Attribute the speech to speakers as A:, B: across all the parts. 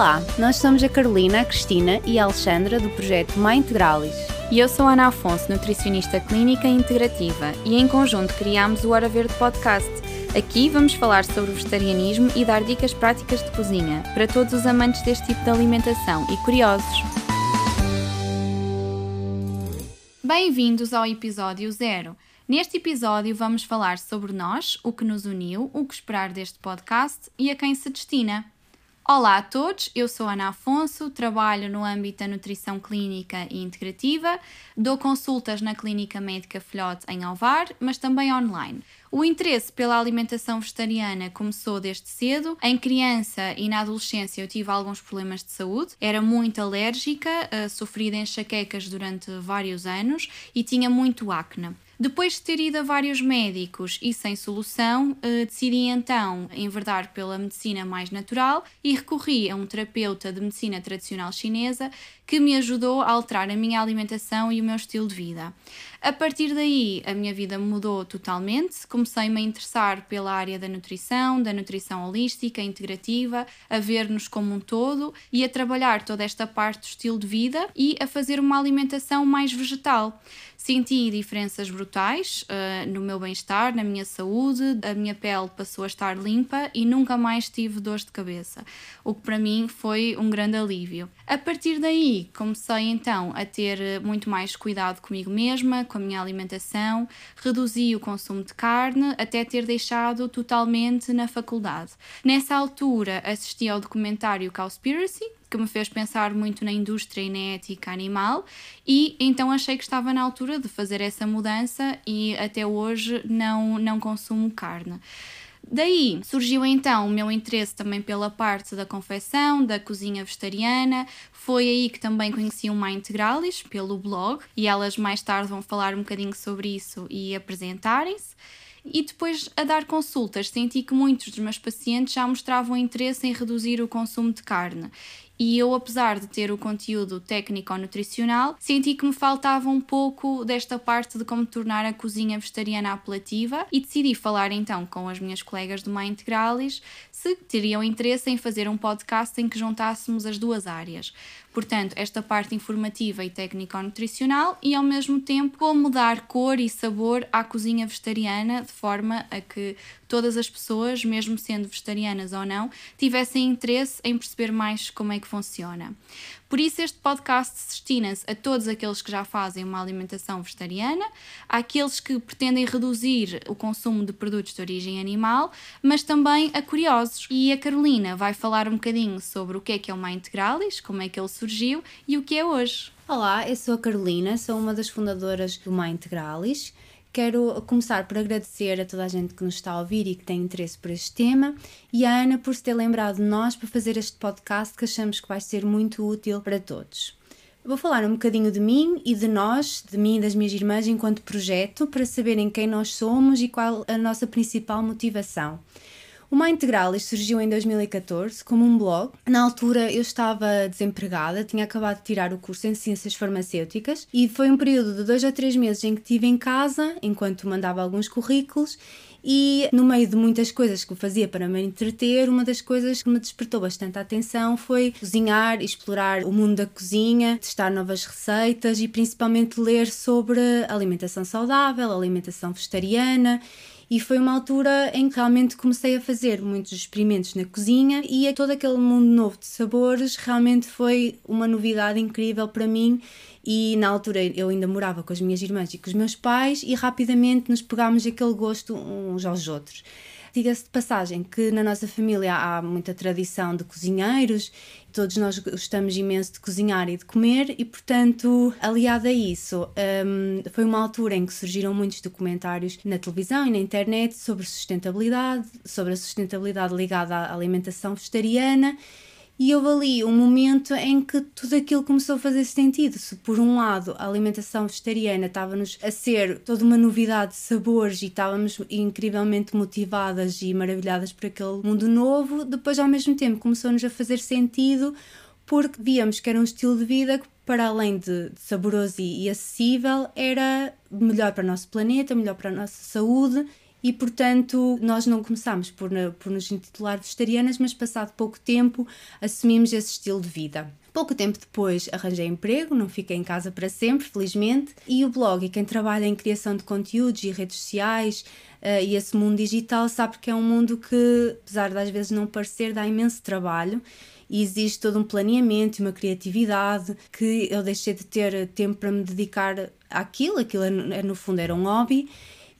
A: Olá, nós somos a Carolina, a Cristina e a Alexandra do projeto Mãe Integralis.
B: E eu sou Ana Afonso, nutricionista clínica integrativa, e em conjunto criámos o Hora Verde Podcast. Aqui vamos falar sobre vegetarianismo e dar dicas práticas de cozinha para todos os amantes deste tipo de alimentação e curiosos. Bem-vindos ao episódio zero. Neste episódio vamos falar sobre nós, o que nos uniu, o que esperar deste podcast e a quem se destina. Olá a todos, eu sou Ana Afonso, trabalho no âmbito da nutrição clínica e integrativa, dou consultas na Clínica Médica Filhote em Alvar, mas também online. O interesse pela alimentação vegetariana começou desde cedo. Em criança e na adolescência eu tive alguns problemas de saúde. Era muito alérgica, uh, sofri de enxaquecas durante vários anos e tinha muito acne. Depois de ter ido a vários médicos e sem solução, eh, decidi então enverdar pela medicina mais natural e recorri a um terapeuta de medicina tradicional chinesa que me ajudou a alterar a minha alimentação e o meu estilo de vida. A partir daí, a minha vida mudou totalmente. Comecei-me a interessar pela área da nutrição, da nutrição holística, integrativa, a ver-nos como um todo e a trabalhar toda esta parte do estilo de vida e a fazer uma alimentação mais vegetal. Senti diferenças brutais uh, no meu bem-estar, na minha saúde, a minha pele passou a estar limpa e nunca mais tive dores de cabeça, o que para mim foi um grande alívio. A partir daí, comecei então a ter eh, muito mais cuidado comigo mesma, com a minha alimentação, reduzi o consumo de carne até ter deixado totalmente na faculdade. Nessa altura, assisti ao documentário Cowspiracy, que me fez pensar muito na indústria e na ética animal, e então achei que estava na altura de fazer essa mudança e até hoje não, não consumo carne. Daí surgiu então o meu interesse também pela parte da confecção, da cozinha vegetariana. Foi aí que também conheci uma Integralis pelo blog e elas mais tarde vão falar um bocadinho sobre isso e apresentarem-se. E depois, a dar consultas, senti que muitos dos meus pacientes já mostravam interesse em reduzir o consumo de carne e eu, apesar de ter o conteúdo técnico-nutricional, senti que me faltava um pouco desta parte de como tornar a cozinha vegetariana apelativa e decidi falar então com as minhas colegas do Mãe Integralis se teriam interesse em fazer um podcast em que juntássemos as duas áreas. Portanto, esta parte informativa e técnico-nutricional e ao mesmo tempo como dar cor e sabor à cozinha vegetariana de forma a que todas as pessoas, mesmo sendo vegetarianas ou não, tivessem interesse em perceber mais como é que funciona. Por isso, este podcast destina-se a todos aqueles que já fazem uma alimentação vegetariana, àqueles que pretendem reduzir o consumo de produtos de origem animal, mas também a curiosos. E a Carolina vai falar um bocadinho sobre o que é que é o Má Integralis, como é que ele surgiu e o que é hoje.
A: Olá, eu sou a Carolina, sou uma das fundadoras do Má Integralis. Quero começar por agradecer a toda a gente que nos está a ouvir e que tem interesse por este tema e a Ana por se ter lembrado de nós para fazer este podcast que achamos que vai ser muito útil para todos. Vou falar um bocadinho de mim e de nós, de mim e das minhas irmãs enquanto projeto, para saberem quem nós somos e qual a nossa principal motivação. O Má Integralis surgiu em 2014 como um blog. Na altura eu estava desempregada, tinha acabado de tirar o curso em Ciências Farmacêuticas e foi um período de dois a três meses em que estive em casa, enquanto mandava alguns currículos e no meio de muitas coisas que eu fazia para me entreter, uma das coisas que me despertou bastante a atenção foi cozinhar, explorar o mundo da cozinha, testar novas receitas e principalmente ler sobre alimentação saudável, alimentação vegetariana e foi uma altura em que realmente comecei a fazer muitos experimentos na cozinha e todo aquele mundo novo de sabores realmente foi uma novidade incrível para mim e na altura eu ainda morava com as minhas irmãs e com os meus pais e rapidamente nos pegámos aquele gosto uns aos outros. Diga-se de passagem que na nossa família há muita tradição de cozinheiros, todos nós gostamos imenso de cozinhar e de comer, e portanto, aliado a isso, um, foi uma altura em que surgiram muitos documentários na televisão e na internet sobre sustentabilidade, sobre a sustentabilidade ligada à alimentação vegetariana e houve ali um momento em que tudo aquilo começou a fazer sentido. Se por um lado a alimentação vegetariana estava-nos a ser toda uma novidade de sabores e estávamos incrivelmente motivadas e maravilhadas por aquele mundo novo, depois ao mesmo tempo começou-nos a fazer sentido porque víamos que era um estilo de vida que, para além de saboroso e acessível, era melhor para o nosso planeta, melhor para a nossa saúde e, portanto, nós não começámos por, por nos intitular vegetarianas, mas passado pouco tempo assumimos esse estilo de vida. Pouco tempo depois arranjei emprego, não fiquei em casa para sempre, felizmente, e o blog e quem trabalha em criação de conteúdos e redes sociais uh, e esse mundo digital sabe que é um mundo que, apesar de às vezes não parecer, dá imenso trabalho. E existe todo um planeamento e uma criatividade que eu deixei de ter tempo para me dedicar àquilo, aquilo no fundo era um hobby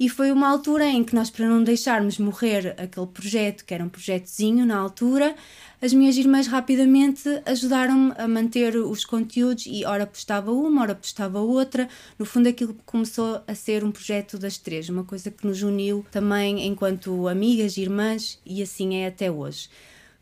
A: e foi uma altura em que nós, para não deixarmos morrer aquele projeto, que era um projetozinho na altura, as minhas irmãs rapidamente ajudaram-me a manter os conteúdos e ora postava uma, ora postava outra. No fundo, aquilo começou a ser um projeto das três, uma coisa que nos uniu também enquanto amigas, irmãs e assim é até hoje.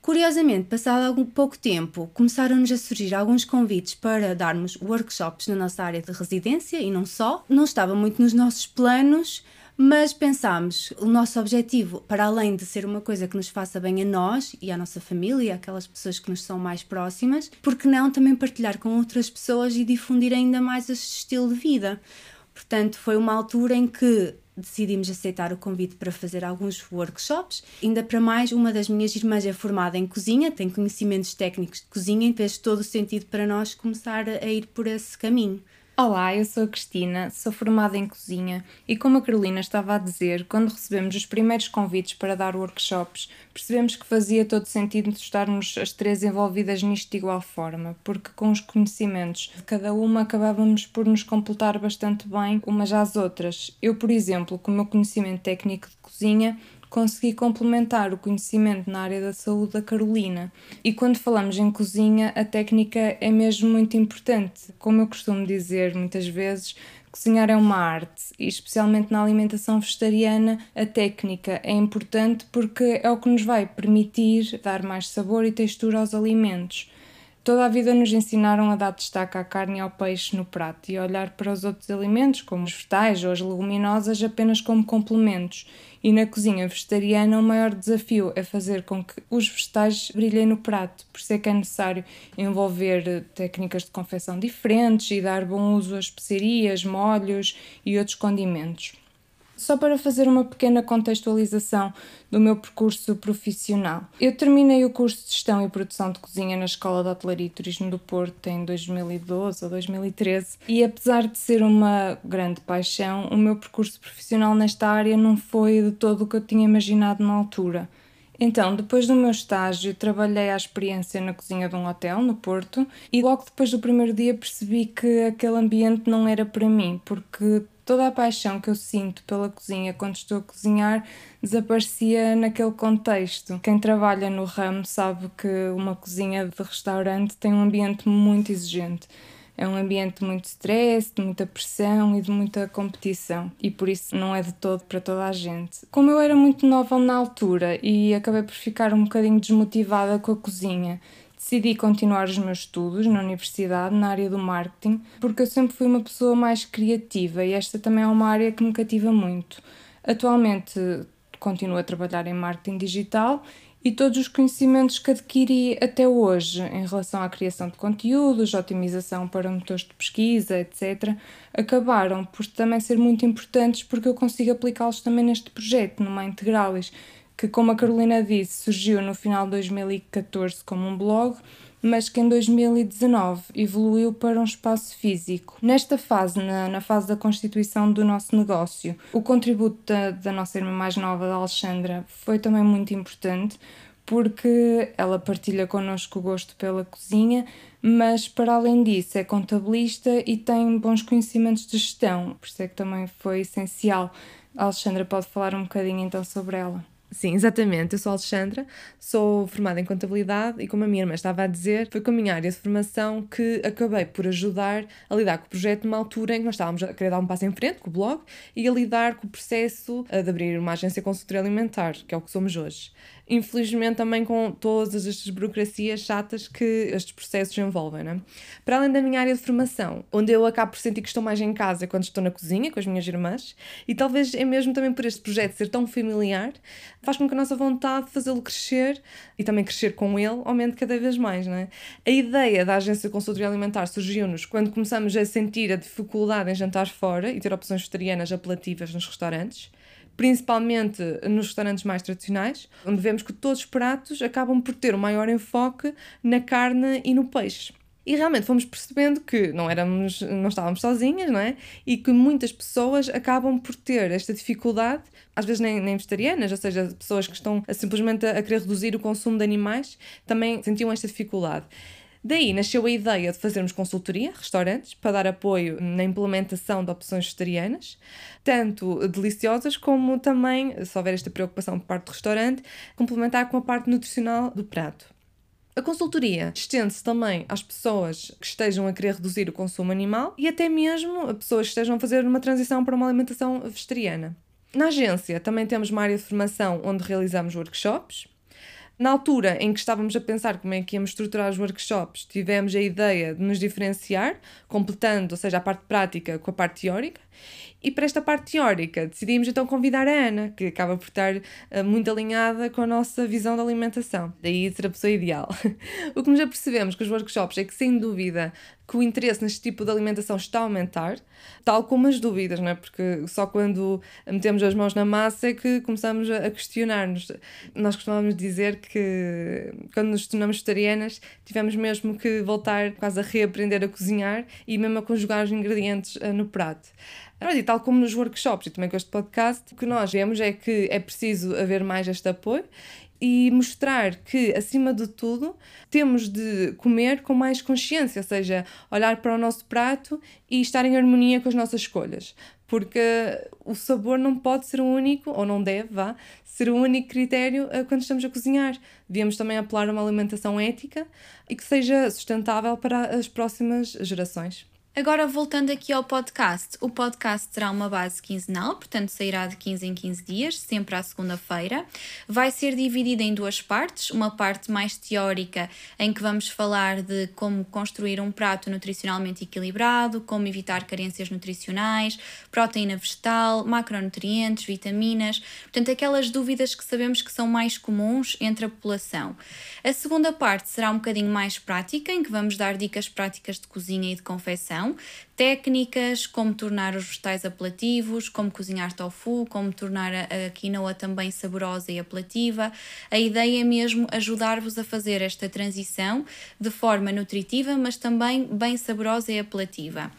A: Curiosamente, passado algum pouco tempo, começaram-nos a surgir alguns convites para darmos workshops na nossa área de residência e não só. Não estava muito nos nossos planos, mas pensámos, o nosso objetivo, para além de ser uma coisa que nos faça bem a nós e à nossa família, aquelas pessoas que nos são mais próximas, porque não também partilhar com outras pessoas e difundir ainda mais este estilo de vida. Portanto, foi uma altura em que decidimos aceitar o convite para fazer alguns workshops. Ainda para mais, uma das minhas irmãs é formada em cozinha, tem conhecimentos técnicos de cozinha e fez todo o sentido para nós começar a ir por esse caminho.
C: Olá, eu sou a Cristina, sou formada em cozinha e, como a Carolina estava a dizer, quando recebemos os primeiros convites para dar workshops, percebemos que fazia todo sentido estarmos as três envolvidas nisto de igual forma, porque com os conhecimentos de cada uma acabávamos por nos completar bastante bem umas às outras. Eu, por exemplo, com o meu conhecimento técnico de cozinha, consegui complementar o conhecimento na área da saúde da Carolina. E quando falamos em cozinha, a técnica é mesmo muito importante. Como eu costumo dizer muitas vezes, cozinhar é uma arte e, especialmente na alimentação vegetariana, a técnica é importante porque é o que nos vai permitir dar mais sabor e textura aos alimentos. Toda a vida nos ensinaram a dar destaque à carne e ao peixe no prato e a olhar para os outros alimentos, como os vegetais ou as leguminosas, apenas como complementos. E na cozinha vegetariana, o maior desafio é fazer com que os vegetais brilhem no prato. Por isso é que é necessário envolver técnicas de confecção diferentes e dar bom uso a especiarias, molhos e outros condimentos. Só para fazer uma pequena contextualização do meu percurso profissional. Eu terminei o curso de Gestão e Produção de Cozinha na Escola de Hotelaria e Turismo do Porto em 2012 ou 2013 e apesar de ser uma grande paixão, o meu percurso profissional nesta área não foi de todo o que eu tinha imaginado na altura. Então, depois do meu estágio, trabalhei a experiência na cozinha de um hotel no Porto e logo depois do primeiro dia percebi que aquele ambiente não era para mim, porque toda a paixão que eu sinto pela cozinha quando estou a cozinhar desaparecia naquele contexto. Quem trabalha no ramo sabe que uma cozinha de restaurante tem um ambiente muito exigente. É um ambiente muito stress, de muita pressão e de muita competição, e por isso não é de todo para toda a gente. Como eu era muito nova na altura e acabei por ficar um bocadinho desmotivada com a cozinha, decidi continuar os meus estudos na universidade, na área do marketing, porque eu sempre fui uma pessoa mais criativa e esta também é uma área que me cativa muito. Atualmente continuo a trabalhar em marketing digital e todos os conhecimentos que adquiri até hoje em relação à criação de conteúdos, otimização para motores de pesquisa, etc., acabaram por também ser muito importantes porque eu consigo aplicá-los também neste projeto, numa Integralis que, como a Carolina disse, surgiu no final de 2014 como um blog, mas que em 2019 evoluiu para um espaço físico. Nesta fase, na, na fase da constituição do nosso negócio, o contributo da, da nossa irmã mais nova, da Alexandra, foi também muito importante porque ela partilha connosco o gosto pela cozinha, mas para além disso é contabilista e tem bons conhecimentos de gestão, por isso é que também foi essencial. A Alexandra pode falar um bocadinho então sobre ela.
D: Sim, exatamente. Eu sou Alexandra, sou formada em contabilidade e, como a minha irmã estava a dizer, foi com a minha área de formação que acabei por ajudar a lidar com o projeto numa altura em que nós estávamos a querer dar um passo em frente com o blog e a lidar com o processo eh, de abrir uma agência consultoria alimentar, que é o que somos hoje infelizmente também com todas estas burocracias chatas que estes processos envolvem. Né? Para além da minha área de formação, onde eu acabo por sentir que estou mais em casa quando estou na cozinha com as minhas irmãs, e talvez é mesmo também por este projeto ser tão familiar, faz com que a nossa vontade de fazê-lo crescer e também crescer com ele aumente cada vez mais. Né? A ideia da agência consultoria alimentar surgiu-nos quando começamos a sentir a dificuldade em jantar fora e ter opções vegetarianas apelativas nos restaurantes principalmente nos restaurantes mais tradicionais, onde vemos que todos os pratos acabam por ter um maior enfoque na carne e no peixe. E realmente fomos percebendo que não éramos, não estávamos sozinhas, não é? E que muitas pessoas acabam por ter esta dificuldade, às vezes nem, nem vegetarianas, ou seja, pessoas que estão a, simplesmente a querer reduzir o consumo de animais, também sentiam esta dificuldade. Daí nasceu a ideia de fazermos consultoria, restaurantes, para dar apoio na implementação de opções vegetarianas, tanto deliciosas como também, se houver esta preocupação por parte do restaurante, complementar com a parte nutricional do prato. A consultoria estende-se também às pessoas que estejam a querer reduzir o consumo animal e até mesmo a pessoas que estejam a fazer uma transição para uma alimentação vegetariana. Na agência também temos uma área de formação onde realizamos workshops. Na altura em que estávamos a pensar como é que íamos estruturar os workshops, tivemos a ideia de nos diferenciar, completando, ou seja, a parte prática com a parte teórica. E para esta parte teórica, decidimos então convidar a Ana, que acaba por estar uh, muito alinhada com a nossa visão da alimentação. Daí ser a pessoa ideal. o que nos apercebemos com os workshops é que, sem dúvida, que o interesse neste tipo de alimentação está a aumentar, tal como as dúvidas, não é? Porque só quando metemos as mãos na massa é que começamos a questionar-nos. Nós costumamos dizer que quando nos tornamos vegetarianas tivemos mesmo que voltar quase a reaprender a cozinhar e mesmo a conjugar os ingredientes uh, no prato. E tal como nos workshops e também com este podcast, o que nós vemos é que é preciso haver mais este apoio e mostrar que, acima de tudo, temos de comer com mais consciência, ou seja, olhar para o nosso prato e estar em harmonia com as nossas escolhas. Porque o sabor não pode ser o único, ou não deve, vá, ser o único critério eh, quando estamos a cozinhar. Devíamos também apelar a uma alimentação ética e que seja sustentável para as próximas gerações.
B: Agora, voltando aqui ao podcast, o podcast terá uma base quinzenal, portanto sairá de 15 em 15 dias, sempre à segunda-feira. Vai ser dividido em duas partes, uma parte mais teórica, em que vamos falar de como construir um prato nutricionalmente equilibrado, como evitar carências nutricionais, proteína vegetal, macronutrientes, vitaminas, portanto aquelas dúvidas que sabemos que são mais comuns entre a população. A segunda parte será um bocadinho mais prática, em que vamos dar dicas práticas de cozinha e de confecção técnicas, como tornar os vegetais apelativos, como cozinhar tofu, como tornar a, quinoa também saborosa e apelativa. A ideia é mesmo ajudar-vos a fazer esta transição de forma nutritiva, mas também bem saborosa e apelativa.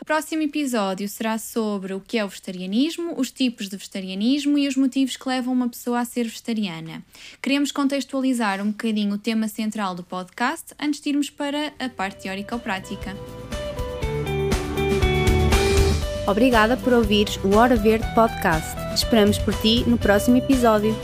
B: O próximo episódio será sobre o que é o vegetarianismo, os tipos de vegetarianismo e os motivos que levam uma pessoa a ser vegetariana. Queremos contextualizar um bocadinho o tema central do podcast antes de irmos para a parte teórica ou prática.
A: Obrigada por ouvires o Hora Verde Podcast. Esperamos por ti no próximo episódio.